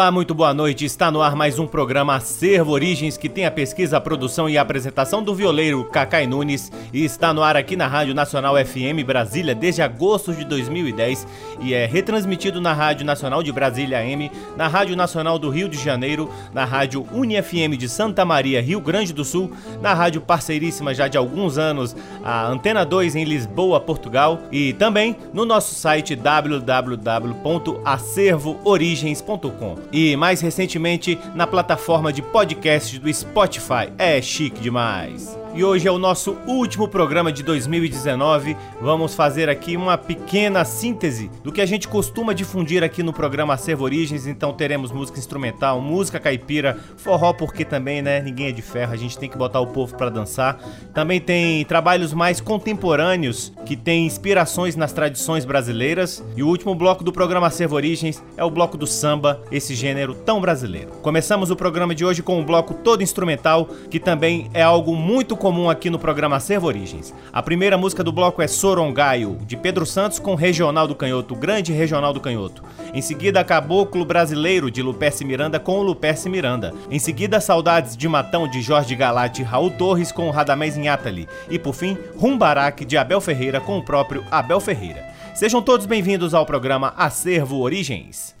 Olá, muito boa noite. Está no ar mais um programa Acervo Origens que tem a pesquisa, a produção e a apresentação do violeiro Cacai Nunes e está no ar aqui na Rádio Nacional FM Brasília desde agosto de 2010 e é retransmitido na Rádio Nacional de Brasília AM, na Rádio Nacional do Rio de Janeiro, na Rádio UniFM de Santa Maria, Rio Grande do Sul, na rádio parceiríssima já de alguns anos, a Antena 2 em Lisboa, Portugal e também no nosso site www.acervoorigens.com e mais recentemente na plataforma de podcast do Spotify. É chique demais e hoje é o nosso último programa de 2019. Vamos fazer aqui uma pequena síntese do que a gente costuma difundir aqui no programa Acervo Origens. Então teremos música instrumental, música caipira, forró, porque também, né, ninguém é de ferro, a gente tem que botar o povo para dançar. Também tem trabalhos mais contemporâneos que têm inspirações nas tradições brasileiras. E o último bloco do programa Acervo Origens é o bloco do samba, esse gênero tão brasileiro. Começamos o programa de hoje com um bloco todo instrumental, que também é algo muito comum aqui no programa Servo Origens. A primeira música do bloco é Sorongaio, de Pedro Santos com Regional do Canhoto, Grande Regional do Canhoto. Em seguida, Caboclo Brasileiro, de Luperce Miranda com Luperce Miranda. Em seguida, Saudades de Matão, de Jorge Galate e Raul Torres com Radamés Inhatali. E por fim, Rumbaraque, de Abel Ferreira com o próprio Abel Ferreira. Sejam todos bem-vindos ao programa Acervo Origens.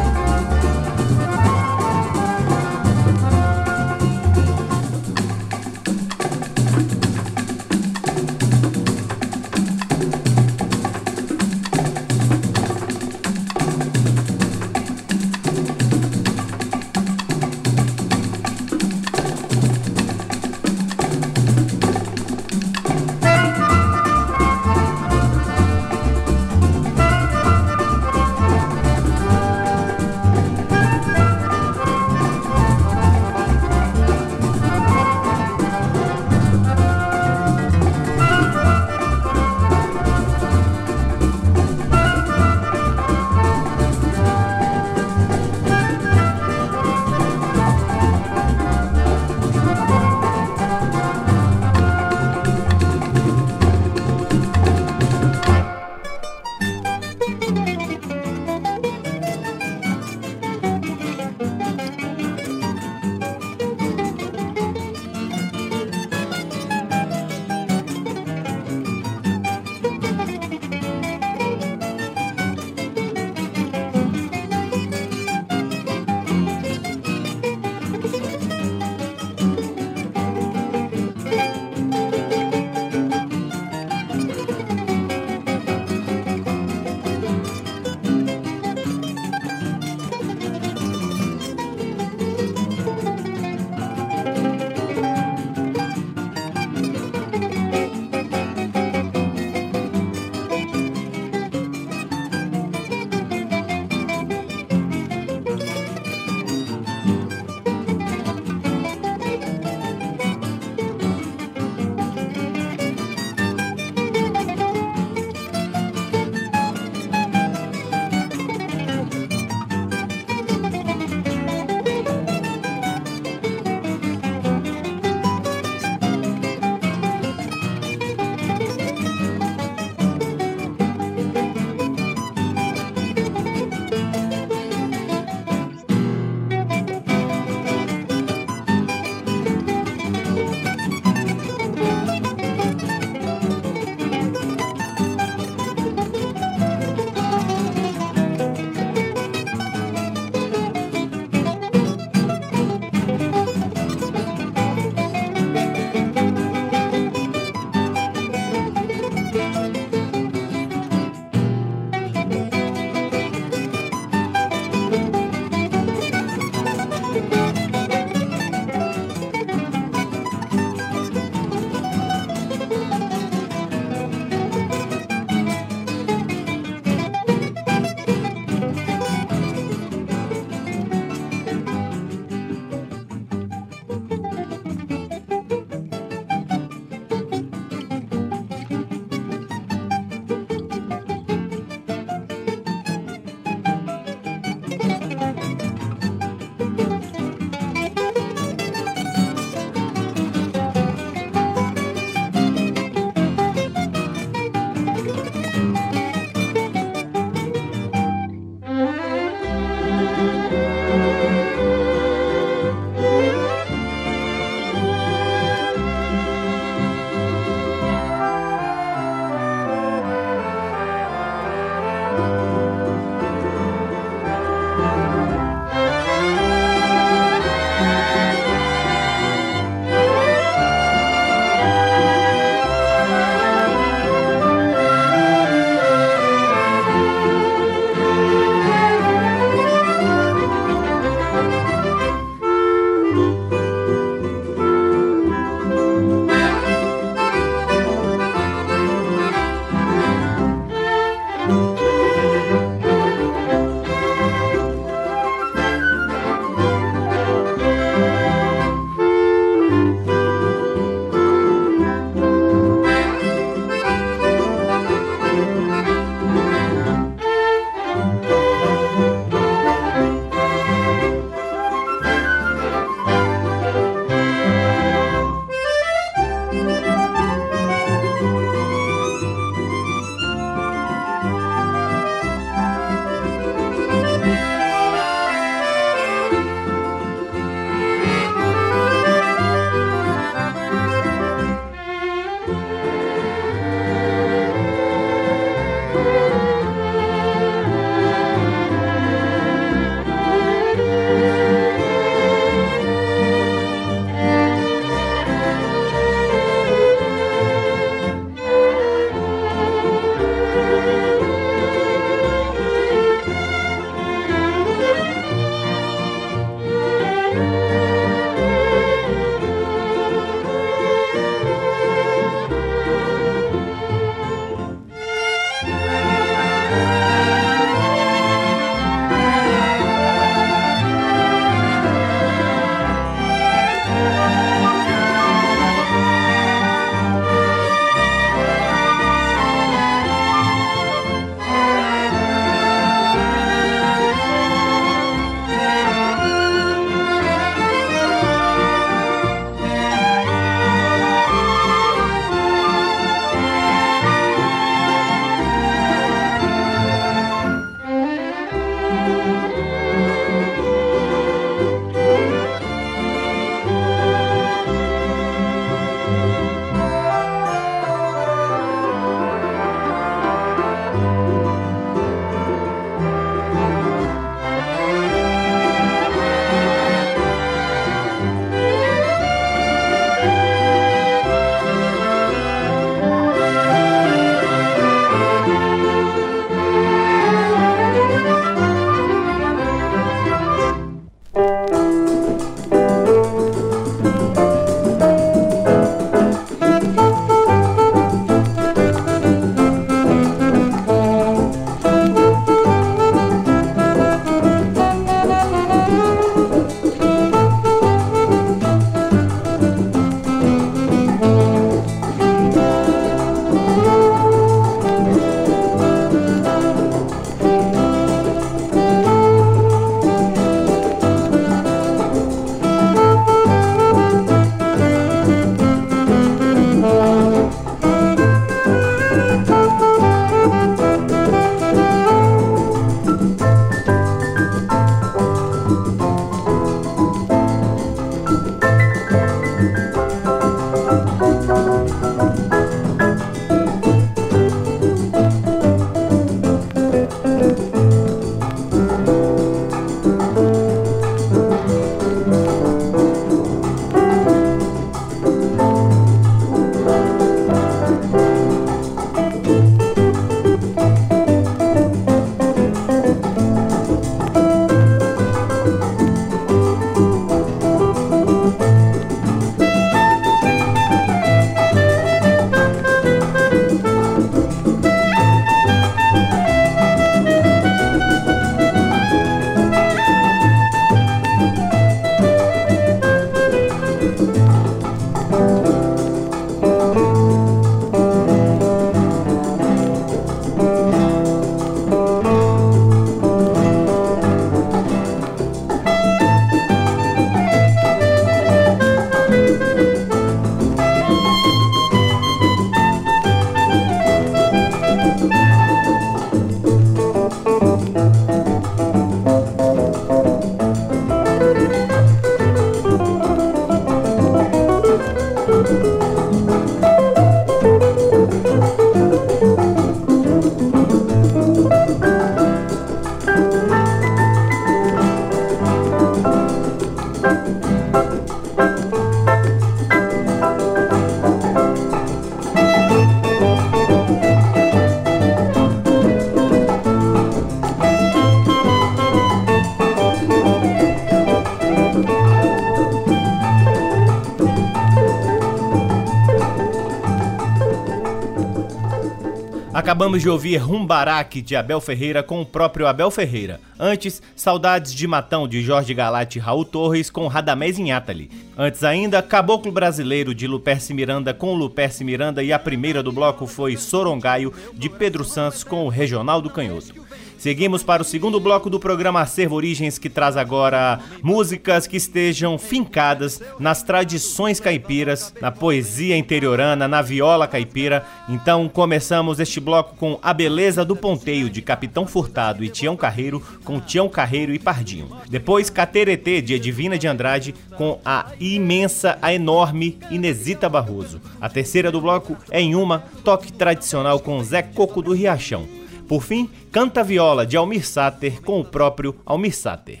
Acabamos de ouvir Rumbaraque de Abel Ferreira com o próprio Abel Ferreira. Antes, Saudades de Matão de Jorge Galate e Raul Torres com Radamés Inhátali. Antes ainda, Caboclo Brasileiro de Luperce Miranda com Luperce Miranda e a primeira do bloco foi Sorongaio de Pedro Santos com o Regional do Canhoto. Seguimos para o segundo bloco do programa Acervo Origens, que traz agora músicas que estejam fincadas nas tradições caipiras, na poesia interiorana, na viola caipira. Então começamos este bloco com A Beleza do Ponteio, de Capitão Furtado e Tião Carreiro, com Tião Carreiro e Pardinho. Depois Cateretê, de Edivina de Andrade, com a imensa, a enorme Inesita Barroso. A terceira do bloco é em uma, toque tradicional com Zé Coco do Riachão. Por fim, Canta Viola de Almir Sater com o próprio Almir Sater.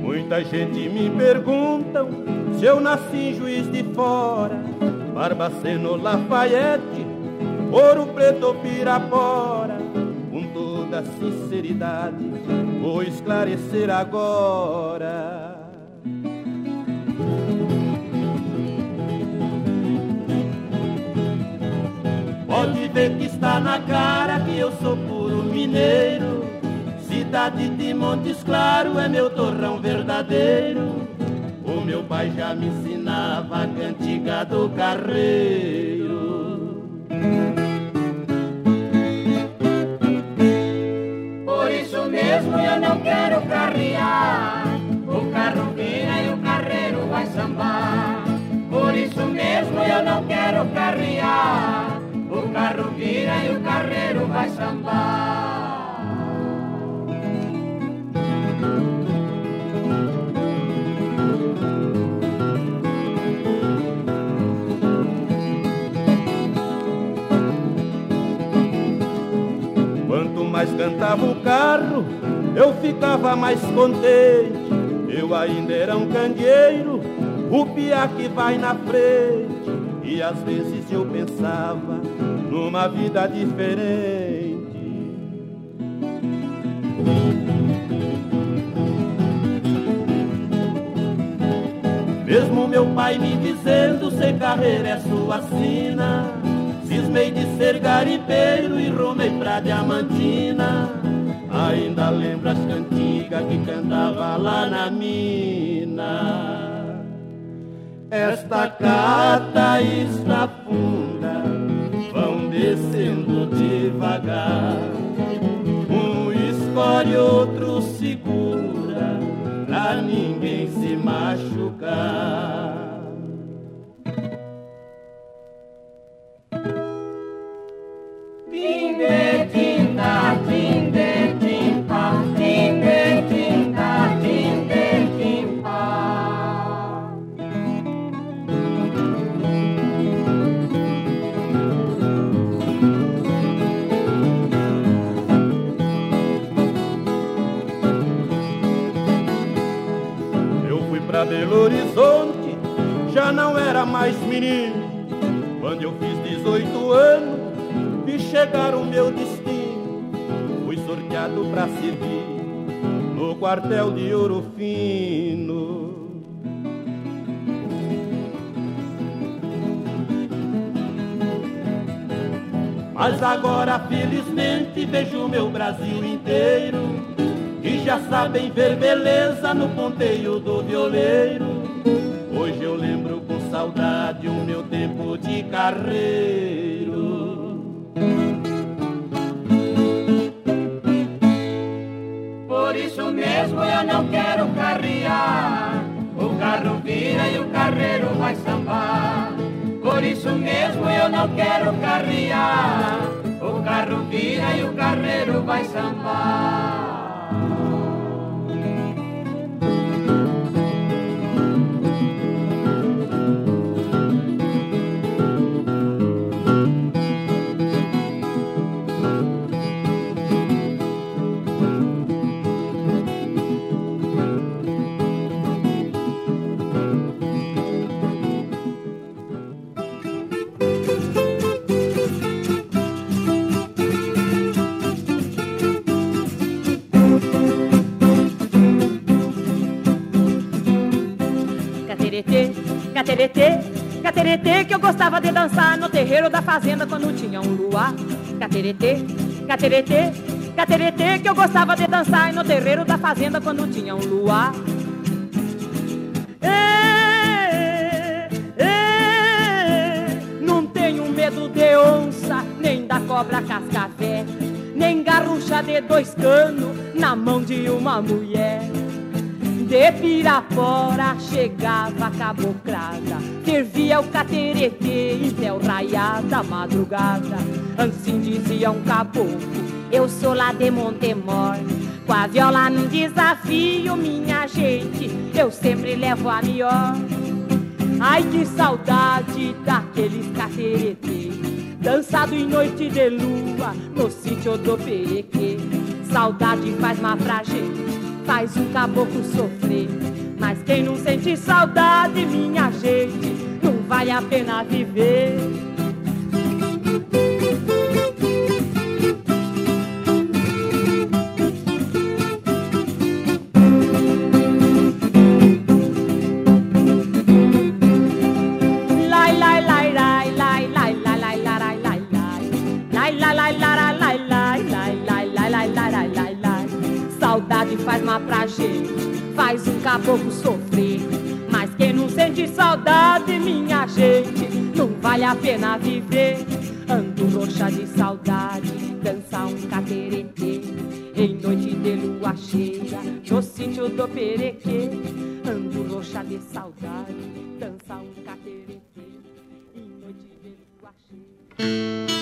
Muita gente me pergunta se eu nasci em Juiz de Fora, Barbaceno, Lafayette, Ouro Preto Pirapora toda sinceridade, vou esclarecer agora. Pode ver que está na cara que eu sou puro mineiro. Cidade de Montes Claro é meu torrão verdadeiro. O meu pai já me ensinava a cantiga do carreiro. Mesmo eu não quero carrear. O carro vira e o carreiro vai sambar. Por isso mesmo eu não quero carrear. O carro vira e o carreiro vai sambar. Quanto mais cantava o carro, eu ficava mais contente. Eu ainda era um candeeiro, o piá que vai na frente. E às vezes eu pensava numa vida diferente. Mesmo meu pai me dizendo, ser carreira é sua sina. Cismei de ser garimpeiro e rumei pra Diamantina. Ainda lembro as cantigas que cantava lá na mina. Esta cata está funda, vão descendo devagar. Um escolhe, outro segura, pra ninguém se machucar. Belo não era mais menino. Quando eu fiz 18 anos, vi chegar o meu destino. Fui sorteado pra servir no quartel de Ouro Fino. Mas agora, felizmente, vejo meu Brasil inteiro que já sabem ver beleza no ponteio do violeiro. Hoje eu lembro saudade o meu tempo de carreiro. Por isso mesmo eu não quero carrear. O carro vira e o carreiro vai sambar. Por isso mesmo eu não quero carrear. O carro vira e o carreiro vai sambar. Cateretê, cateretê, que eu gostava de dançar no terreiro da fazenda quando tinha um luar. Cateretê, cateretê, cateretê que eu gostava de dançar no terreiro da fazenda quando tinha um luar. não tenho medo de onça, nem da cobra cascavé, nem garrucha de dois canos na mão de uma mulher. De Pirapora chegava a caboclada, fervia o cateretê até o raiar da madrugada. Assim dizia um caboclo, eu sou lá de Montemor. Com a viola num desafio, minha gente, eu sempre levo a melhor. Ai que saudade daqueles cateretê, dançado em noite de lua no sítio do Perequê. Saudade faz má pra gente faz um caboclo sofrer. Mas quem não sente saudade, minha gente, não vale a pena viver. Faz mal pra gente, faz um caboclo sofrer. Mas quem não sente saudade, minha gente, não vale a pena viver. Ando roxa de saudade, dança um cateretê. Em noite de lua cheia, no sítio do Perequê. Ando roxa de saudade, dança um cateretê. Em noite de lua cheia.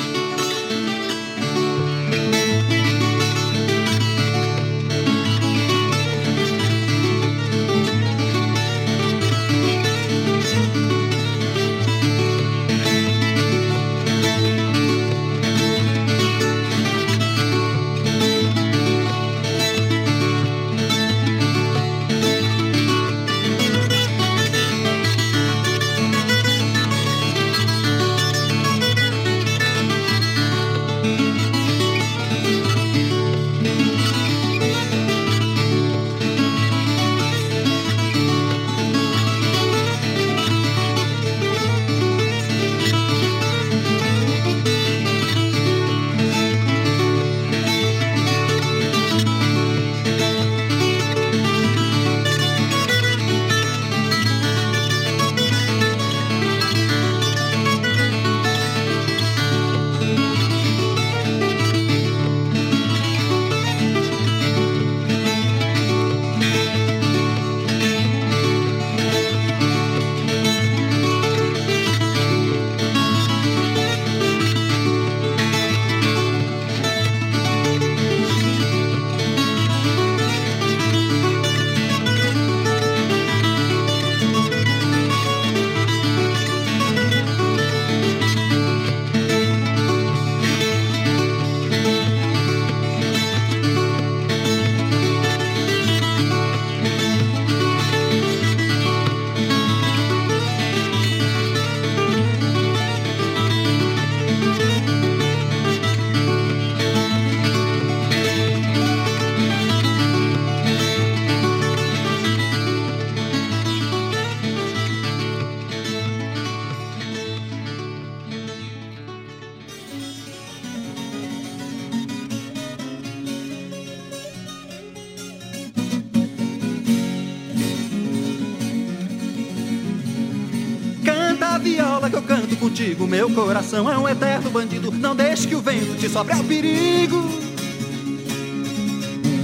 Contigo. Meu coração é um eterno bandido. Não deixe que o vento te sobre ao perigo.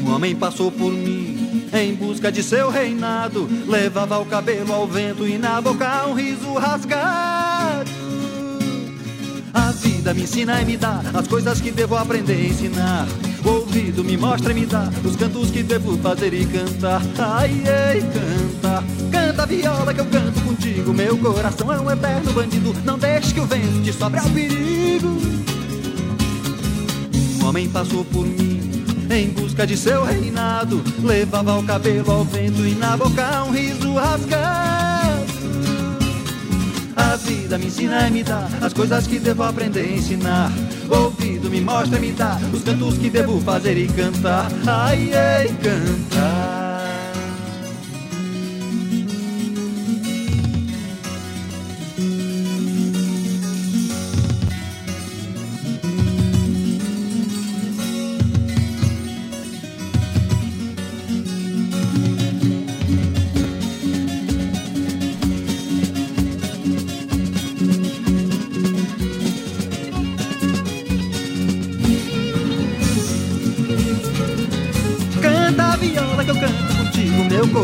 Um homem passou por mim em busca de seu reinado. Levava o cabelo ao vento e na boca um riso rasgado. A vida me ensina e me dá as coisas que devo aprender a ensinar. O ouvido me mostra e me dá os cantos que devo fazer e cantar. Ai, ai, canta, canta viola que eu canto contigo. Meu coração é um eterno bandido. Não deixe que o vento te sobre ao perigo. Um homem passou por mim em busca de seu reinado. Levava o cabelo ao vento e na boca um riso rasgado. A vida me ensina e me dá as coisas que devo aprender a ensinar. Ouvido me mostra e me dá os cantos que devo fazer e cantar. Ai, ai, cantar.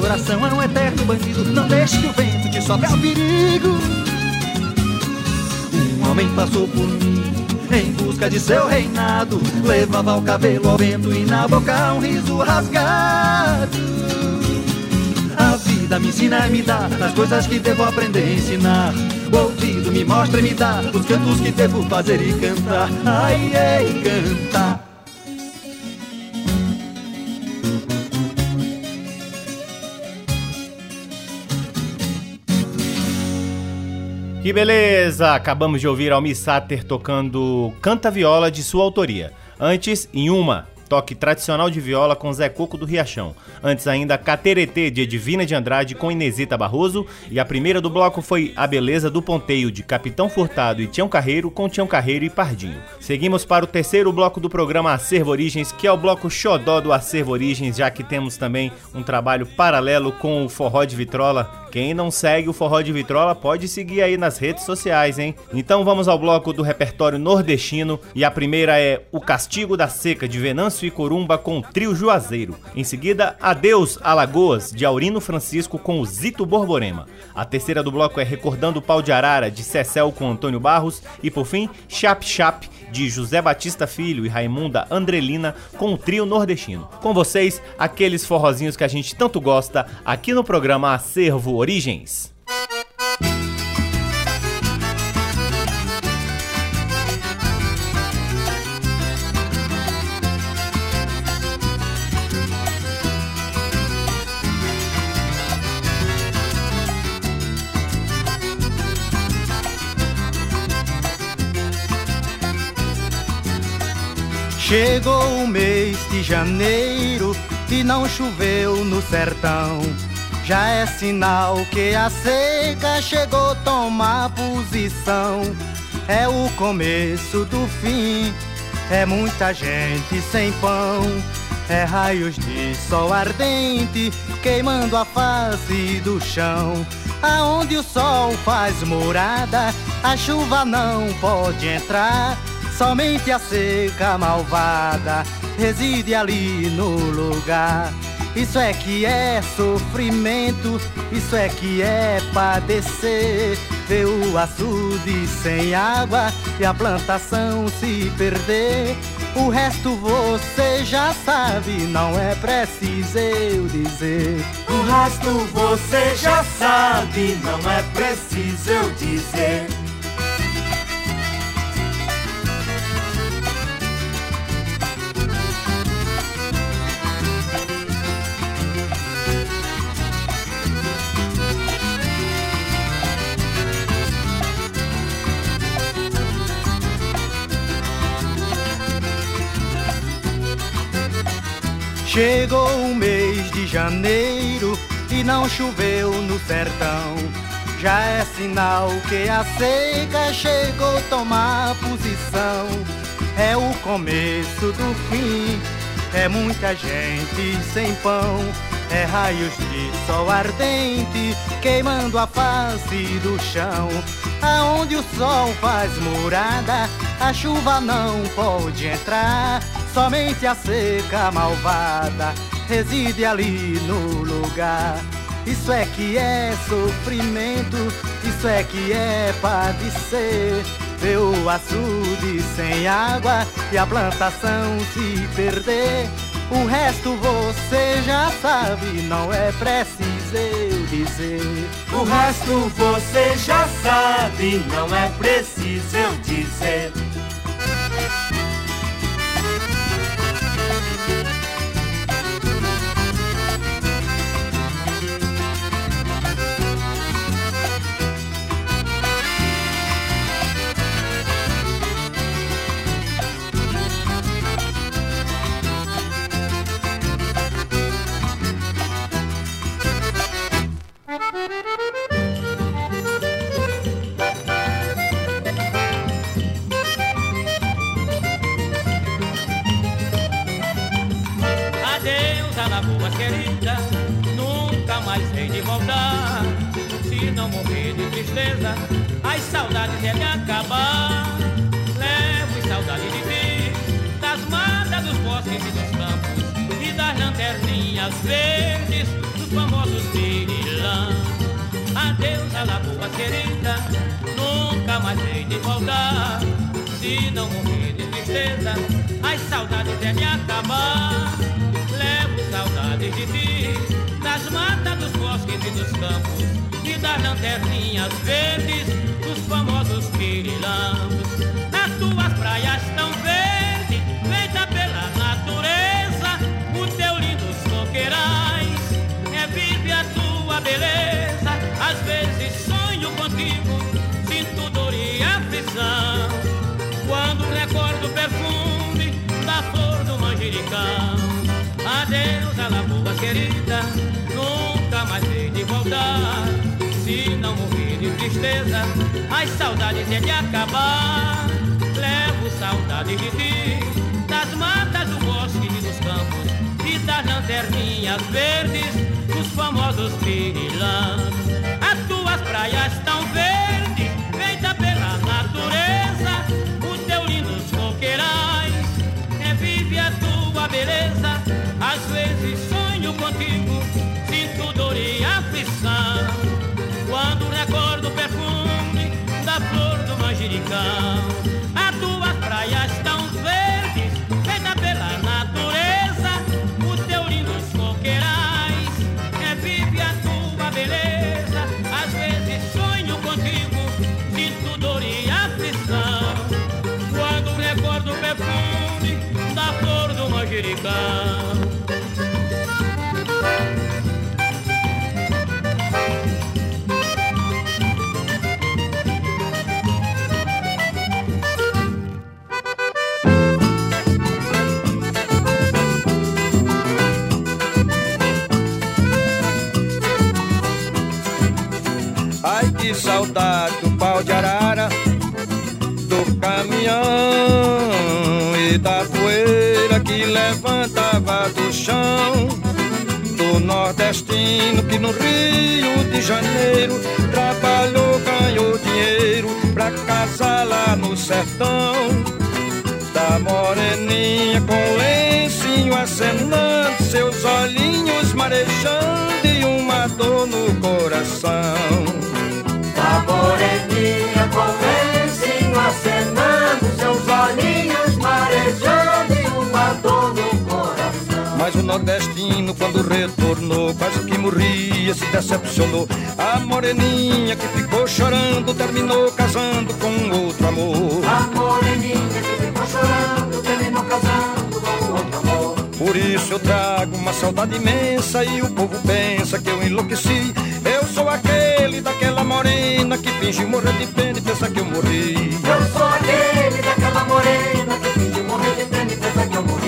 Coração é um eterno bandido. Não deixe que o vento te sopre ao perigo. Um homem passou por mim em busca de seu reinado. Levava o cabelo ao vento e na boca um riso rasgado. A vida me ensina e me dá as coisas que devo aprender a ensinar. O ouvido me mostra e me dá os cantos que devo fazer e cantar. Ai, ai, cantar. Que beleza! Acabamos de ouvir Almi Sater tocando Canta Viola de sua autoria. Antes, em uma, toque tradicional de viola com Zé Coco do Riachão. Antes ainda, Cateretê de Edivina de Andrade com Inesita Barroso. E a primeira do bloco foi A Beleza do Ponteio de Capitão Furtado e Tião Carreiro com Tião Carreiro e Pardinho. Seguimos para o terceiro bloco do programa Acervo Origens, que é o bloco xodó do Acervo Origens, já que temos também um trabalho paralelo com o Forró de Vitrola. Quem não segue o Forró de Vitrola pode seguir aí nas redes sociais, hein? Então vamos ao bloco do repertório nordestino e a primeira é O Castigo da Seca de Venâncio e Corumba com o Trio Juazeiro. Em seguida, Adeus Alagoas de Aurino Francisco com o Zito Borborema. A terceira do bloco é Recordando o Pau de Arara de Cecel com Antônio Barros e por fim, Chap Chap de José Batista Filho e Raimunda Andrelina com o trio nordestino. Com vocês, aqueles forrozinhos que a gente tanto gosta aqui no programa Acervo Origens. Chegou o mês de janeiro e não choveu no sertão. Já é sinal que a seca chegou tomar posição. É o começo do fim, é muita gente sem pão. É raios de sol ardente queimando a face do chão. Aonde o sol faz morada, a chuva não pode entrar. Somente a seca malvada reside ali no lugar. Isso é que é sofrimento, isso é que é padecer. Ver o açude sem água e a plantação se perder. O resto você já sabe, não é preciso eu dizer. O resto você já sabe, não é preciso eu dizer. Chegou o mês de janeiro e não choveu no sertão. Já é sinal que a seca chegou tomar posição. É o começo do fim, é muita gente sem pão. É raios de sol ardente queimando a face do chão. Aonde o sol faz morada, a chuva não pode entrar. Somente a seca malvada reside ali no lugar. Isso é que é sofrimento, isso é que é padecer. Ver o açude sem água e a plantação se perder. O resto você já sabe, não é preciso eu dizer. O resto você já sabe, não é preciso eu dizer. Tristeza, as saudades é de acabar. Levo saudade de mim, das matas, dos bosques e dos campos, e das lanterninhas verdes, dos famosos pirilã. Adeus, Alagoas querida, nunca mais hei de voltar. Se não morrer de tristeza, as saudades é me acabar. Levo saudades de ti, das matas, dos bosques e dos campos, e das lanterninhas verdes, Nunca mais hei de voltar. Se não morrer de tristeza, as saudades é de acabar. Levo saudade de ti, das matas, do bosque e dos campos, e das lanterninhas verdes, dos famosos pirilãs. As tuas praias tão verdes, feita pela natureza, os teus lindos coqueirais, é vive a tua beleza. Às vezes sonho recordo o perfume da flor do manjericão, as tuas praias tão verdes, feita pela natureza, os teus lindos coqueirais, é vive a tua beleza. Às vezes sonho contigo, sinto dor e aflição. Quando recordo o perfume da flor do manjericão. Da poeira que levantava do chão. Do nordestino que no Rio de Janeiro trabalhou, ganhou dinheiro pra casar lá no sertão. Da moreninha com lencinho acenando, seus olhinhos marejando e uma dor no coração. A moreninha com lencinho acenando, nordestino, quando retornou, quase que morria, se decepcionou. A moreninha que ficou chorando, terminou casando com outro amor. A moreninha que ficou chorando, terminou casando com outro amor. Por isso eu trago uma saudade imensa e o povo pensa que eu enlouqueci. Eu sou aquele daquela morena que finge morrer de pena e pensa que eu morri. Eu sou aquele daquela morena que finge morrer de pena e pensa que eu morri.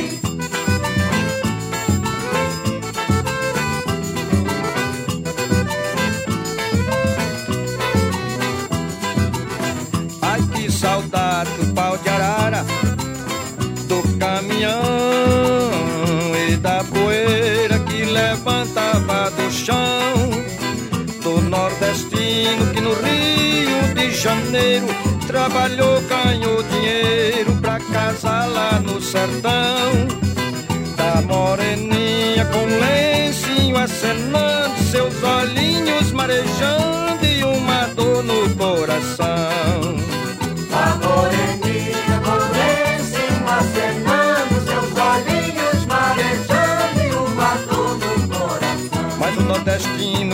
Nordestino que no Rio de Janeiro trabalhou, ganhou dinheiro pra casar lá no sertão. Da moreninha com lencinho acenando, seus olhinhos marejando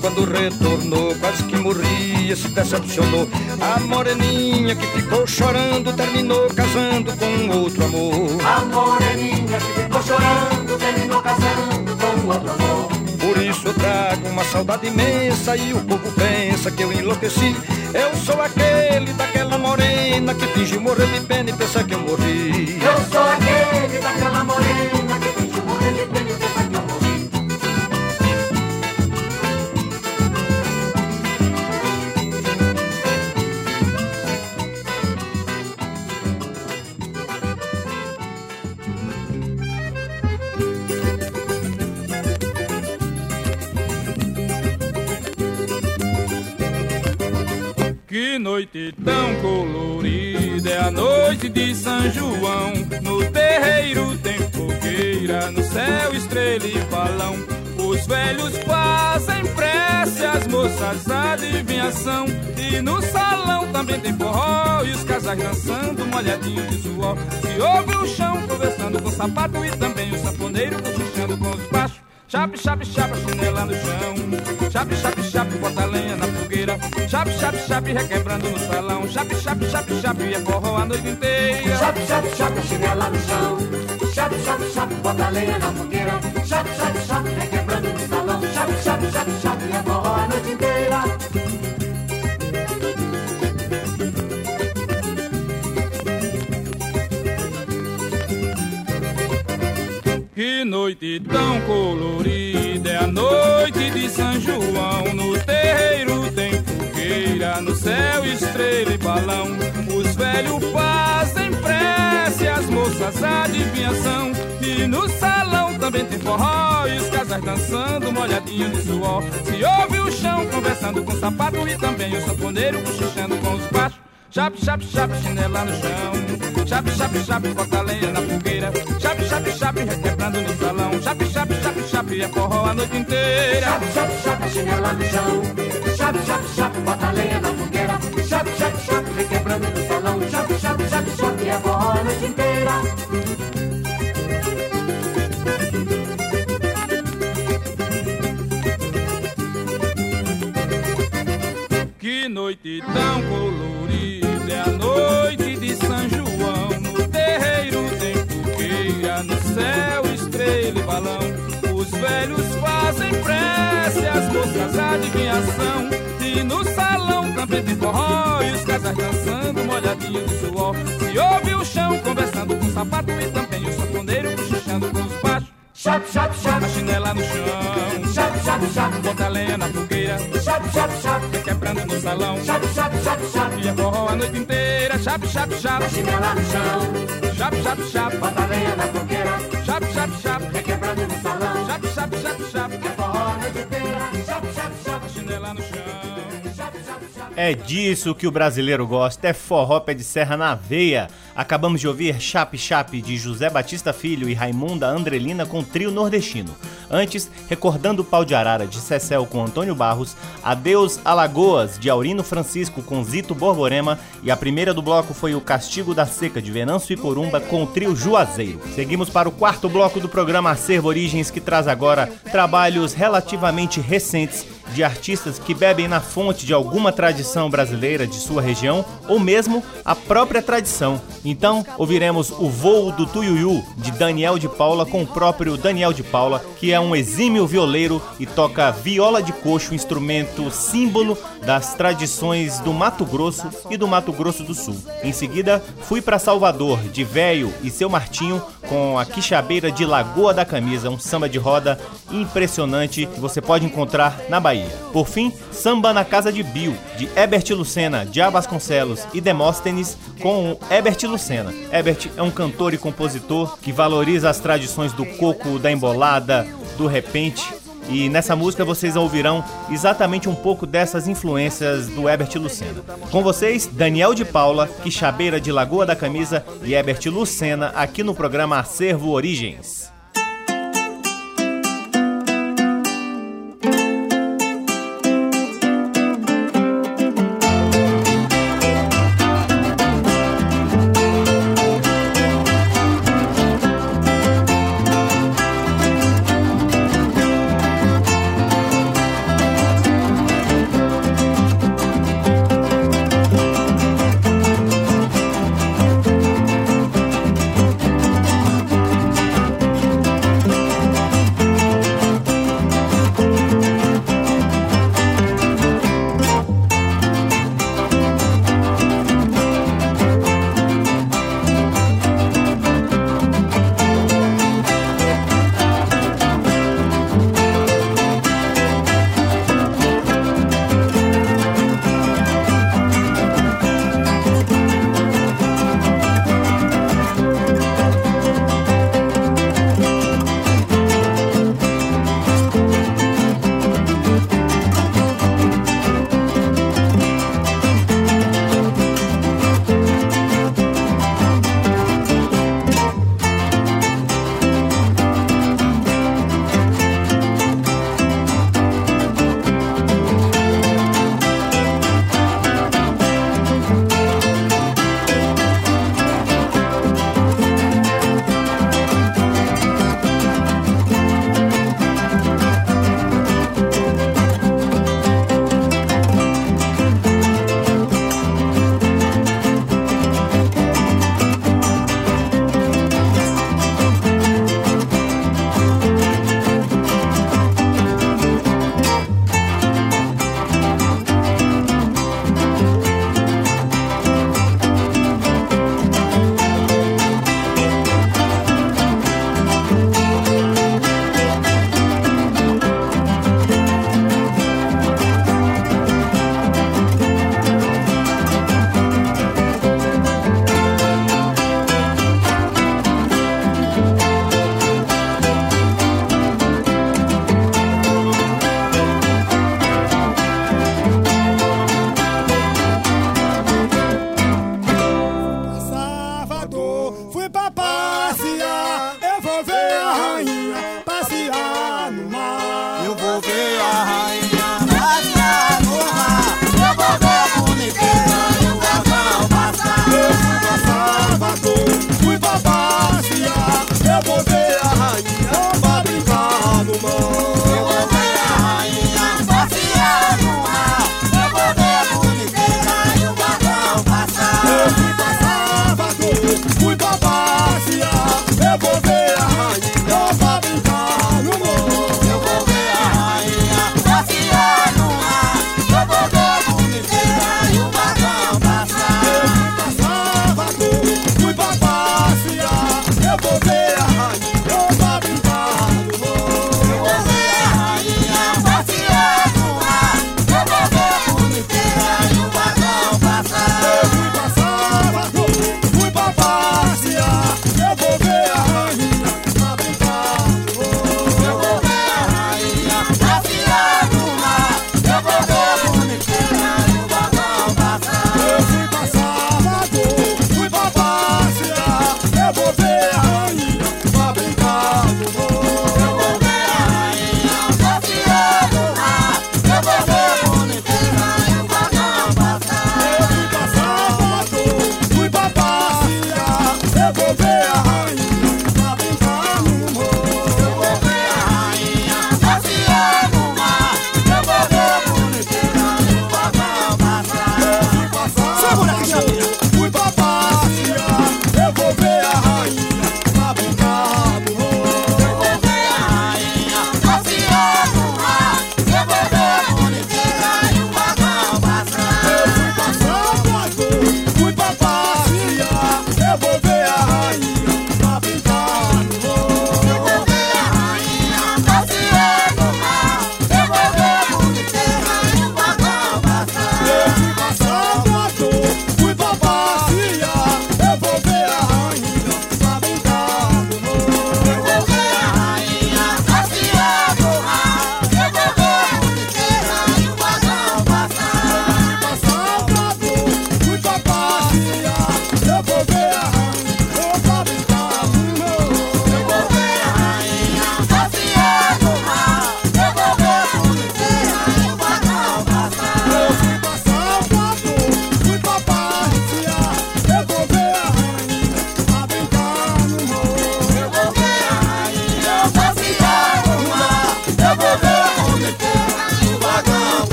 quando retornou, quase que morria, se decepcionou. A moreninha que ficou chorando, terminou casando com outro amor. A moreninha que ficou chorando, terminou casando com outro amor. Por isso eu trago uma saudade imensa e o povo pensa que eu enlouqueci. Eu sou aquele daquela morena que finge morrer de pena e pensa que eu morri. Eu sou aquele daquela morena que finge morrer de pena noite tão colorida é a noite de São João. No terreiro tem fogueira, no céu estrela e balão. Os velhos fazem prece, as moças adivinhação. E no salão também tem forró e os casais dançando, molhadinho de suor. Se ouve o chão conversando com o sapato e também o sanfoneiro cochichando com os baixos. Chape, chape, chape, chinela no chão. Chape, chape, chape, bota lenha na fogueira. Chape, chape, chape, requebrando no salão. Chape, chape, chape, chape, é forró a noite inteira. Chape, chape, chape, chinela no chão. Chape, chape, chape, bota lenha na fogueira. Chape, chape, chape, requebrando no salão. Chape, chape, chape, chape, é forró a noite inteira. Que noite tão colorida é a noite de São João. No terreiro tem fogueira, no céu estrela e balão. Os velhos fazem prece, as moças adivinhação. E no salão também tem forró e os casais dançando, molhadinho de suor. Se ouve o chão conversando com o sapato e também o sanfoneiro cochichando com os baixos. Chape, chape, chape, chinela no chão. Chape, chape, chape, bota lenha na fogueira. Chape, chape, chape, requebrando no salão. Chape, chape, chape, chape, é forró a noite inteira. Chape, chape, chape, chinela no chão. Chape, chape, chape, bota lenha na fogueira. Chape, chape, chape, requebrando no salão. Chape, chape, chape, chape, é forró a noite inteira. Que noite tão colorida a noite de São João. No terreiro tem fogueira, no céu estrela e balão. Os velhos fazem prece, as moças adivinhação. E no salão também tem forró e os casais dançando, molhadinho de suor. Se ouve o chão conversando com o sapato e também o sanfoneiro cochichando com os baixos. Chape, chape, chape, A chinela no chão, chape, chape, chape, bota lenha na fogueira. chape, chape, chape, Quebrando no salão, chape, chape, chape, chape. e é forró a noite inteira. Chape, chape, chape, Chinela no chão, chape, chape, chape. bota lenha na fogueira. Chape, chape, chape, Requebrando no salão, chape, chape, chape, chape. é forró a noite inteira. Chape, chape, chape, Chinela no chão. É disso que o brasileiro gosta, é forró pé de serra na veia. Acabamos de ouvir Chape Chape de José Batista Filho e Raimunda Andrelina com trio nordestino. Antes, recordando o pau de arara de Cecel com Antônio Barros, Adeus Alagoas de Aurino Francisco com Zito Borborema e a primeira do bloco foi o Castigo da Seca de Venâncio e Corumba com o trio Juazeiro. Seguimos para o quarto bloco do programa Acervo Origens que traz agora trabalhos relativamente recentes de artistas que bebem na fonte de alguma tradição brasileira de sua região ou mesmo a própria tradição. Então, ouviremos O Voo do Tuiuiu de Daniel de Paula com o próprio Daniel de Paula, que é um exímio violeiro e toca viola de coxo, instrumento símbolo das tradições do Mato Grosso e do Mato Grosso do Sul. Em seguida, fui para Salvador de Véio e seu Martinho com a Quixabeira de Lagoa da Camisa, um samba de roda impressionante que você pode encontrar na Bahia. Por fim, Samba na Casa de Bill, de Ebert Lucena, Diá Vasconcelos e Demóstenes, com o Ebert Lucena. Ebert é um cantor e compositor que valoriza as tradições do coco, da embolada, do repente. E nessa música vocês ouvirão exatamente um pouco dessas influências do Ebert Lucena. Com vocês, Daniel de Paula, Quixabeira de Lagoa da Camisa e Ebert Lucena, aqui no programa Acervo Origens.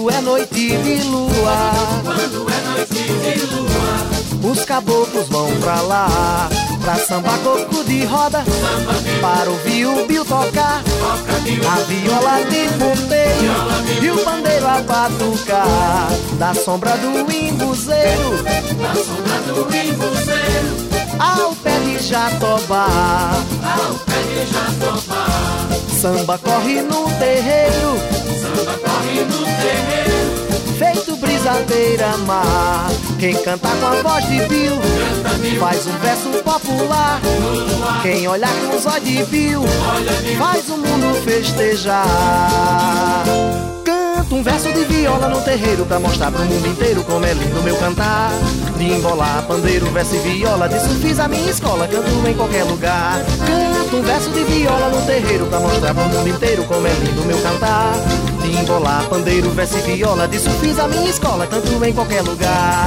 Quando é noite de lua. Quando é noite de lua. Os caboclos vão pra lá. Pra samba coco de roda. Para ouvir o Bill tocar. A viola de ponteio. E o pandeiro a batucar. Da sombra do imbuzeiro. Da sombra do imbuzeiro. Ao pé de jatobá. Ao pé de jatobá. Samba corre no terreiro. Samba corre no terreiro. Feito brisadeira mar. Quem canta com a voz de Bill faz um verso popular. Quem olha com os olhos de Bill faz o mundo festejar. Canto um verso de viola no terreiro pra mostrar pro mundo inteiro como é lindo meu cantar. De embolar, pandeiro, verso e viola, disso fiz a minha escola, canto em qualquer lugar. Canto um verso de viola no terreiro pra mostrar pro mundo inteiro como é lindo meu cantar. De pandeiro, verso e viola, disso fiz a minha escola, canto em qualquer lugar.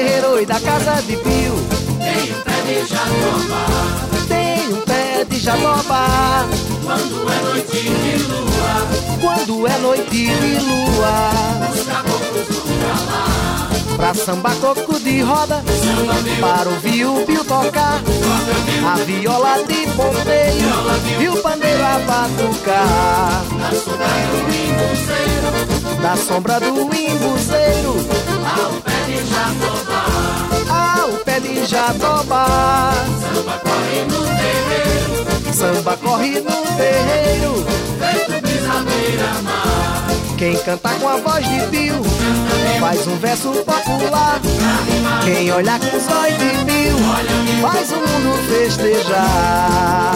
Terreiro e da casa de Pio. Tem um pé de jatobá Tem um pé de jatobá Quando é noite de lua. Quando é noite de lua. Os caboclos vão pra lá Pra samba coco de roda. Para ouvir o Pio tocar. A viola de ponteio E o pandeiro a batucar. Da sombra do imbuzeiro. Da sombra do imbuzeiro. Ao pé de de jatobá Samba corre no terreiro. Samba corre no terreiro. Feito brisadeira mar Quem canta com a voz de Bill Faz um verso popular. Quem olha com os olhos de Bill Faz o mundo festejar.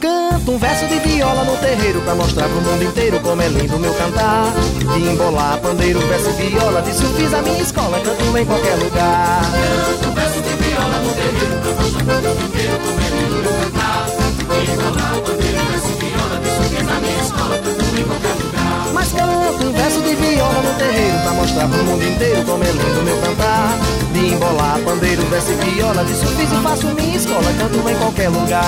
Canto um verso de viola no terreiro Pra mostrar pro mundo inteiro como é lindo meu cantar. De embolar, pandeiro, verso e viola Disso fiz a minha escola, canto em qualquer lugar. Canto um verso viola no terreiro pro mundo inteiro lindo meu cantar De embolar, pandeiro, verso viola Disso fiz a minha escola, canto em qualquer lugar Mas canto verso de viola no terreiro Pra mostrar pro mundo inteiro como é lindo meu cantar. De embolar, pandeiro, verso e viola Disso fiz e faço minha escola, canto em qualquer lugar.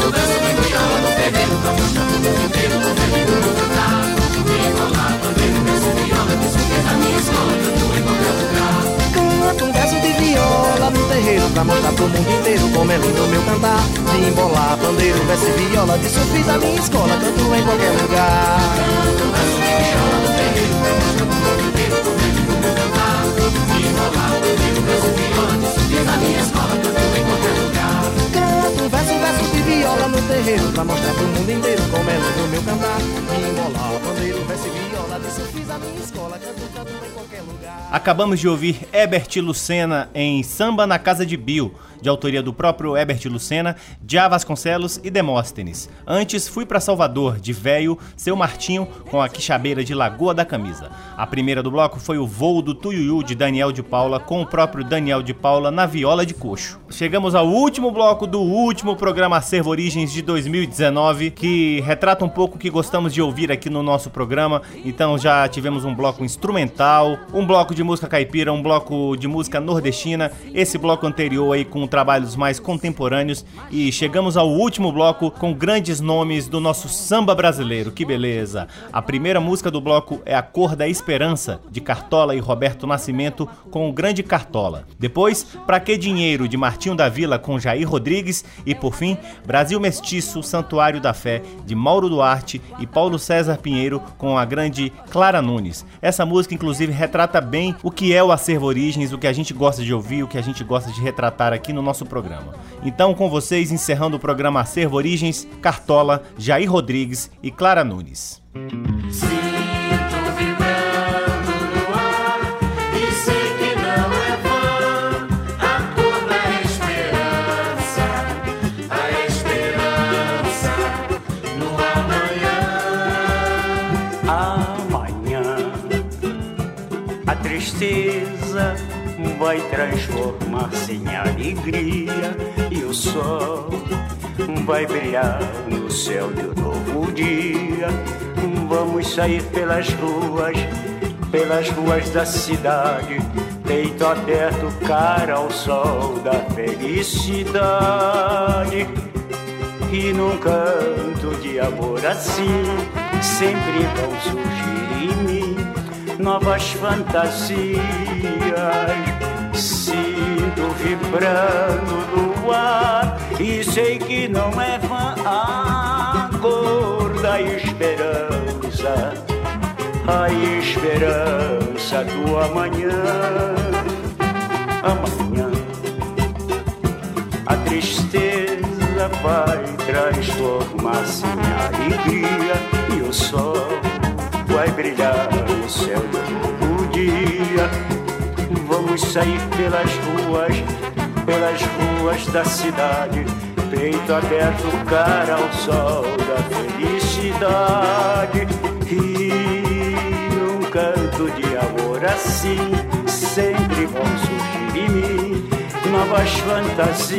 Canto verso de viola no terreiro Pra mostrar pro mundo inteiro como é lindo meu cantar. De embolar, pandeiro, verso e viola Disso fiz a minha escola, canto em Canto um verso de viola no terreiro Pra mostrar pro mundo inteiro como é lindo meu cantar. De embolar, pandeiro, verso e viola Disso fiz a minha escola, canto em qualquer lugar. Canto um verso de viola no terreiro Pra mostrar pro mundo inteiro como é lindo meu cantar. De embolar, pandeiro, verso e viola Disso fiz a minha escola, canto em qualquer lugar. Canto um verso, verso de viola no terreiro Pra mostrar pro mundo inteiro como é lindo meu cantar. Me embolar, viola. Fiz a minha escola, canto, canto em qualquer lugar. Acabamos de ouvir Herbert Lucena em Samba na Casa de Bill de autoria do próprio Herbert Lucena, Diá Vasconcelos e Demóstenes. Antes, fui para Salvador, de Véio, Seu Martinho, com a quixabeira de Lagoa da Camisa. A primeira do bloco foi o Voo do Tuiuiu, de Daniel de Paula, com o próprio Daniel de Paula na viola de coxo. Chegamos ao último bloco do último programa Acervo Origens de 2019, que retrata um pouco o que gostamos de ouvir aqui no nosso programa. Então já tivemos um bloco instrumental, um bloco de música caipira, um bloco de música nordestina, esse bloco anterior aí com trabalhos mais contemporâneos e chegamos ao último bloco com grandes nomes do nosso samba brasileiro. Que beleza! A primeira música do bloco é A Cor da Esperança, de Cartola e Roberto Nascimento, com o grande Cartola. Depois, Pra Que Dinheiro, de Martinho da Vila, com Jair Rodrigues. E por fim, Brasil Mestiço, Santuário da Fé, de Mauro Duarte e Paulo César Pinheiro, com a grande Clara Nunes. Essa música, inclusive, retrata bem o que é o acervo Origens, o que a gente gosta de ouvir, o que a gente gosta de retratar aqui no nosso programa. Então, com vocês, encerrando o programa Acervo Origens, Cartola, Jair Rodrigues e Clara Nunes. tristeza vai transformar-se em alegria e o sol vai brilhar no céu de um novo dia. Vamos sair pelas ruas, pelas ruas da cidade, peito aberto, cara ao sol da felicidade. E num canto de amor assim, sempre vão surgir em mim novas fantasias. Sinto vibrando no ar e sei que não é vã a cor da esperança, a esperança do amanhã. Amanhã, a tristeza vai transformar-se em alegria e o sol vai brilhar no céu do dia. Vamos sair pelas ruas, pelas ruas da cidade, peito aberto, cara ao sol da felicidade. E um canto de amor assim, sempre vão surgir em mim novas fantasias.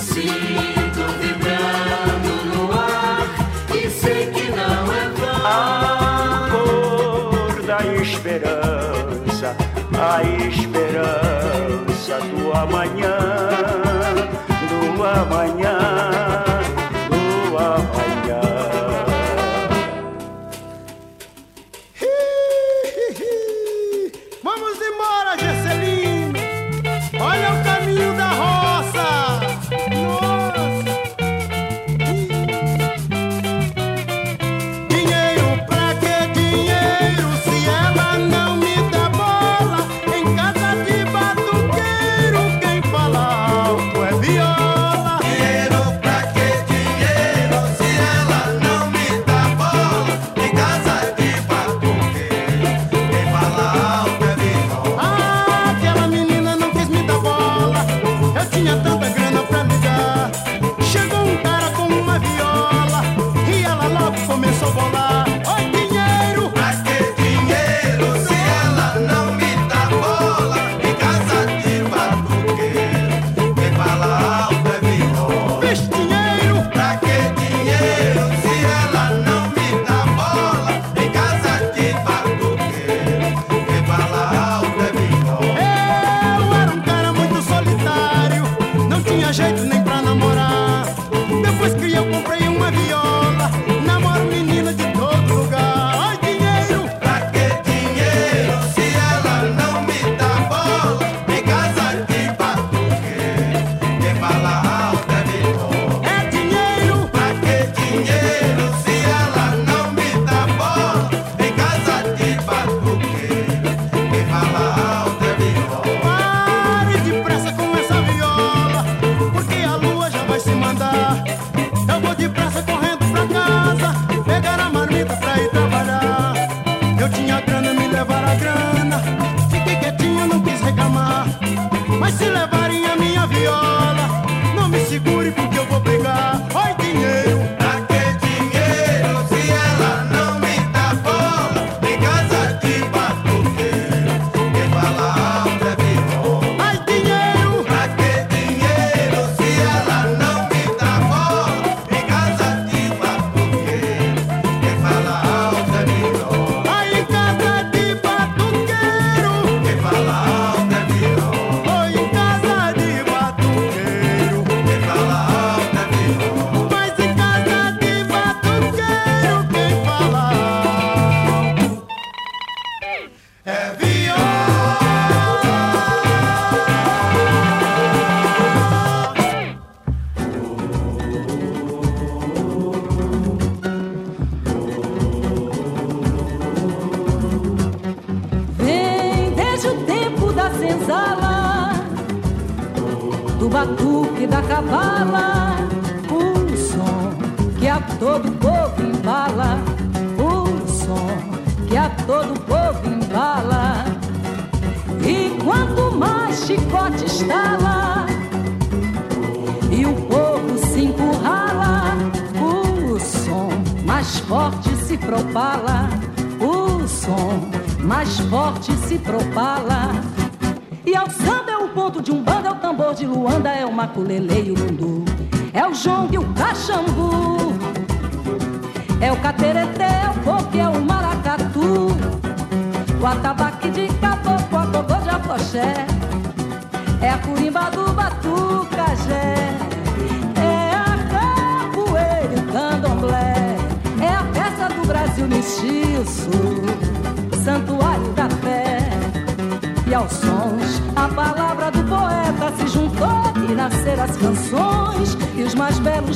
Sinto a esperança do amanhã, do amanhã,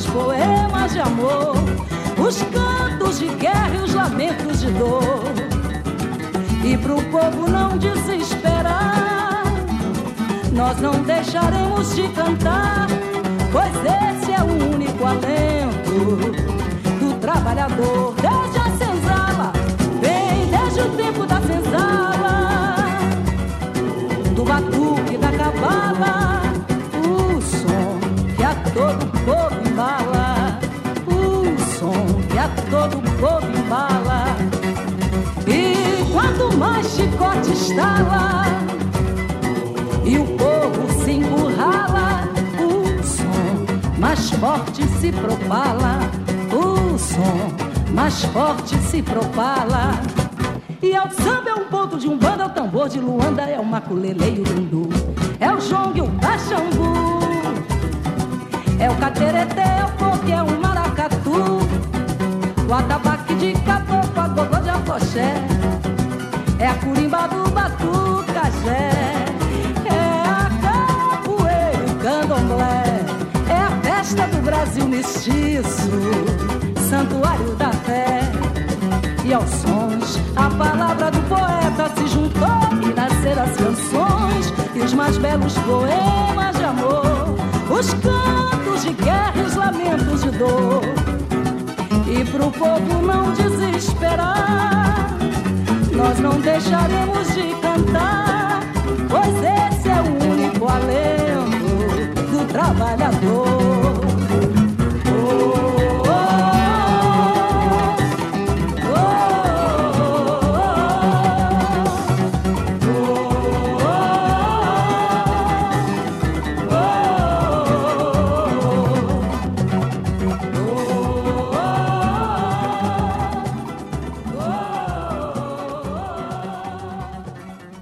belos poemas de amor, os cantos de guerra e os lamentos de dor. E pro povo não desesperar, nós não deixaremos de cantar, pois é todo povo embala. E quanto mais chicote estala e o povo se encurrala, o som mais forte se propala, o som mais forte se propala. E ao samba é um ponto de um banda, é o tambor de Luanda, é o maculele e o lundu, é o jongue, o caxambu, é o catereté, é o coque, é o maracatu, o atabaque de caboclo, a gogô de afoxé, é a curimba do batucajé, é a capoeira o candomblé, é a festa do Brasil mestiço, santuário da fé. E aos sons, a palavra do poeta se juntou e nasceram as canções e os mais belos poemas de amor, os cantos de guerra e os lamentos de dor. E pro povo não desesperar, nós não deixaremos de cantar, pois esse é o único alento do trabalhador.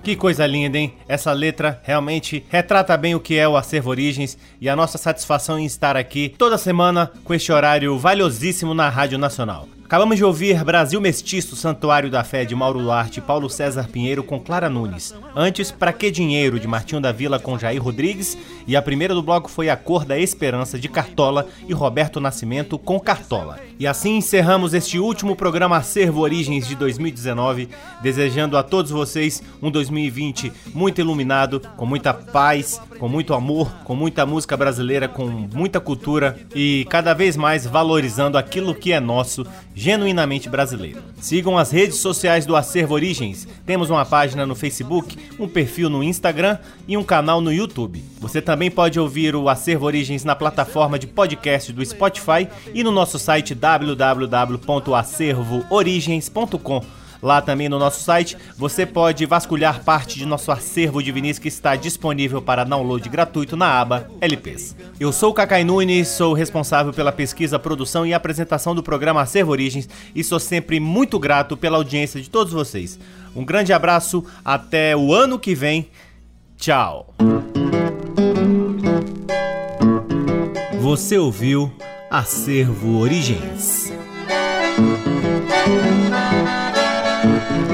Que coisa linda, hein? Essa letra realmente retrata bem o que é o Acervo Origens e a nossa satisfação em estar aqui toda semana com este horário valiosíssimo na Rádio Nacional. Acabamos de ouvir Brasil Mestiço, Santuário da Fé de Mauro Duarte e Paulo César Pinheiro com Clara Nunes. Antes, Pra Que Dinheiro de Martinho da Vila com Jair Rodrigues. E a primeira do bloco foi A Cor da Esperança de Cartola e Roberto Nascimento com Cartola. E assim encerramos este último programa Acervo Origens de 2019, desejando a todos vocês um 2020 muito iluminado, com muita paz, com muito amor, com muita música brasileira, com muita cultura e cada vez mais valorizando aquilo que é nosso genuinamente brasileiro. Sigam as redes sociais do Acervo Origens. Temos uma página no Facebook, um perfil no Instagram e um canal no YouTube. Você também pode ouvir o Acervo Origens na plataforma de podcast do Spotify e no nosso site www.acervoorigens.com. Lá também no nosso site você pode vasculhar parte de nosso acervo de vinis que está disponível para download gratuito na aba LPs. Eu sou o Cacai Nunes, sou responsável pela pesquisa, produção e apresentação do programa Acervo Origens e sou sempre muito grato pela audiência de todos vocês. Um grande abraço, até o ano que vem. Tchau. Você ouviu Acervo Origens. Música